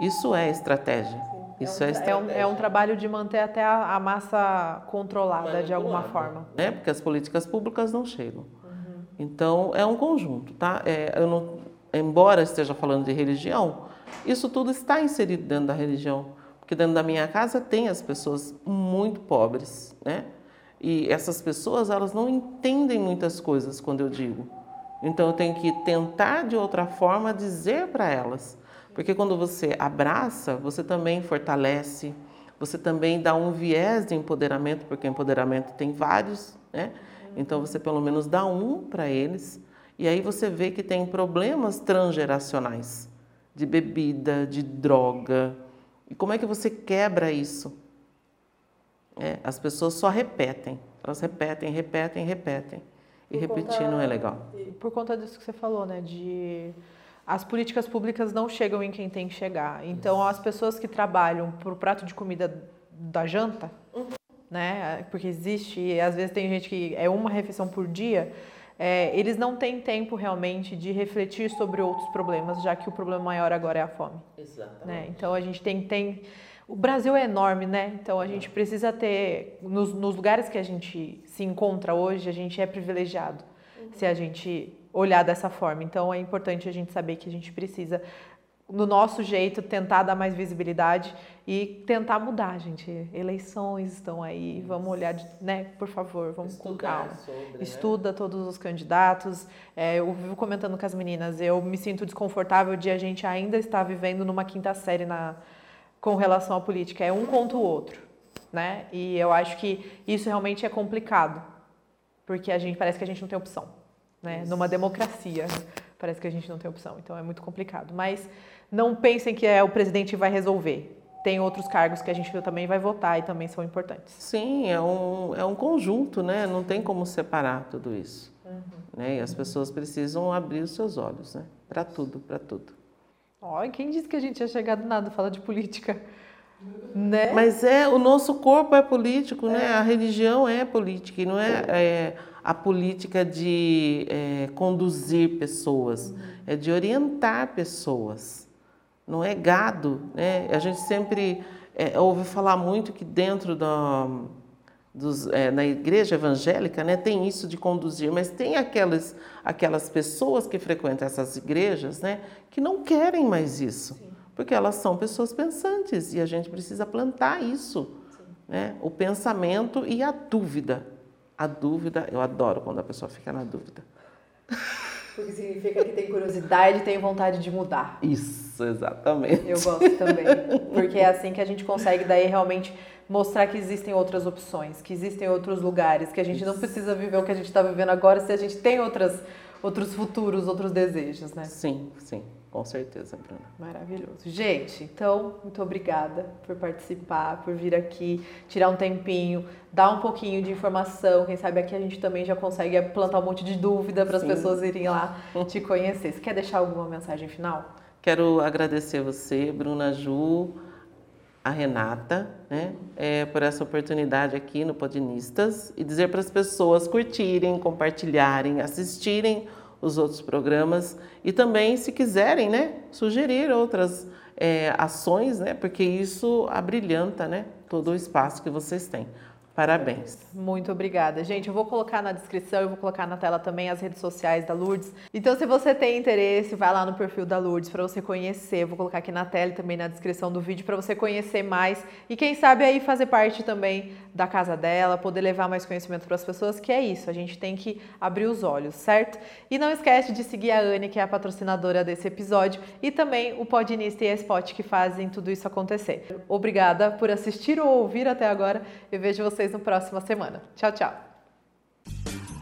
Isso é estratégia. Isso é, um, é, estratégia. É, um, é, um, trabalho de manter até a, a massa controlada de alguma forma. Né? Porque as políticas públicas não chegam. Uhum. Então, é um conjunto. Tá? É, eu não, embora esteja falando de religião, isso tudo está inserido dentro da religião. Porque dentro da minha casa tem as pessoas muito pobres, né? E essas pessoas, elas não entendem muitas coisas quando eu digo. Então eu tenho que tentar de outra forma dizer para elas. Porque quando você abraça, você também fortalece, você também dá um viés de empoderamento, porque empoderamento tem vários, né? Então você pelo menos dá um para eles. E aí você vê que tem problemas transgeracionais de bebida, de droga. E como é que você quebra isso? É, as pessoas só repetem. Elas repetem, repetem, repetem. E por repetir conta, não é legal. Por conta disso que você falou, né? De as políticas públicas não chegam em quem tem que chegar. Então, as pessoas que trabalham para o prato de comida da janta, uhum. né? Porque existe, e às vezes tem gente que é uma refeição por dia, é, eles não têm tempo realmente de refletir sobre outros problemas, já que o problema maior agora é a fome. Exatamente. Né? Então, a gente tem, tem o Brasil é enorme, né? Então a gente precisa ter, nos, nos lugares que a gente se encontra hoje, a gente é privilegiado uhum. se a gente olhar dessa forma. Então é importante a gente saber que a gente precisa, no nosso jeito, tentar dar mais visibilidade e tentar mudar, gente. Eleições estão aí, vamos olhar, né? Por favor, vamos Estudar com calma. Sobre, né? Estuda né? todos os candidatos. É, eu vivo comentando com as meninas, eu me sinto desconfortável de a gente ainda estar vivendo numa quinta série na com relação à política, é um contra o outro, né? E eu acho que isso realmente é complicado, porque a gente parece que a gente não tem opção, né? Isso. Numa democracia, parece que a gente não tem opção, então é muito complicado. Mas não pensem que é o presidente que vai resolver. Tem outros cargos que a gente também vai votar e também são importantes. Sim, é um, é um conjunto, né? Não tem como separar tudo isso. Uhum. Né? E as pessoas precisam abrir os seus olhos, né? Para tudo, para tudo. Olha, quem disse que a gente ia chegar do nada falar de política? Né? Mas é, o nosso corpo é político, né? é. né? A religião é política e não é, é a política de é, conduzir pessoas, uhum. é de orientar pessoas. Não é gado, né? A gente sempre é, ouve falar muito que dentro da dos, é, na igreja evangélica, né, tem isso de conduzir, mas tem aquelas, aquelas pessoas que frequentam essas igrejas né, que não querem mais isso, Sim. porque elas são pessoas pensantes e a gente precisa plantar isso, né, o pensamento e a dúvida. A dúvida, eu adoro quando a pessoa fica na dúvida. Porque significa que tem curiosidade e tem vontade de mudar. Isso, exatamente. Eu gosto também. Porque é assim que a gente consegue daí realmente mostrar que existem outras opções, que existem outros lugares, que a gente Isso. não precisa viver o que a gente está vivendo agora se a gente tem outras, outros futuros, outros desejos, né? Sim, sim. Com certeza, Bruna. Maravilhoso. Gente, então, muito obrigada por participar, por vir aqui, tirar um tempinho, dar um pouquinho de informação. Quem sabe aqui a gente também já consegue plantar um monte de dúvida para as pessoas irem lá te conhecer. Você quer deixar alguma mensagem final? Quero agradecer você, Bruna Ju, a Renata, né, é, por essa oportunidade aqui no Podinistas e dizer para as pessoas curtirem, compartilharem, assistirem os outros programas e também, se quiserem, né, sugerir outras é, ações, né, porque isso abrilhanta né, todo o espaço que vocês têm. Parabéns. Muito obrigada. Gente, eu vou colocar na descrição, eu vou colocar na tela também as redes sociais da Lourdes. Então, se você tem interesse, vai lá no perfil da Lourdes para você conhecer. Eu vou colocar aqui na tela e também na descrição do vídeo para você conhecer mais e quem sabe aí fazer parte também da casa dela, poder levar mais conhecimento para as pessoas, que é isso, a gente tem que abrir os olhos, certo? E não esquece de seguir a Anne, que é a patrocinadora desse episódio, e também o Podinista e a Spot que fazem tudo isso acontecer. Obrigada por assistir ou ouvir até agora. Eu vejo vocês na próxima semana. Tchau, tchau.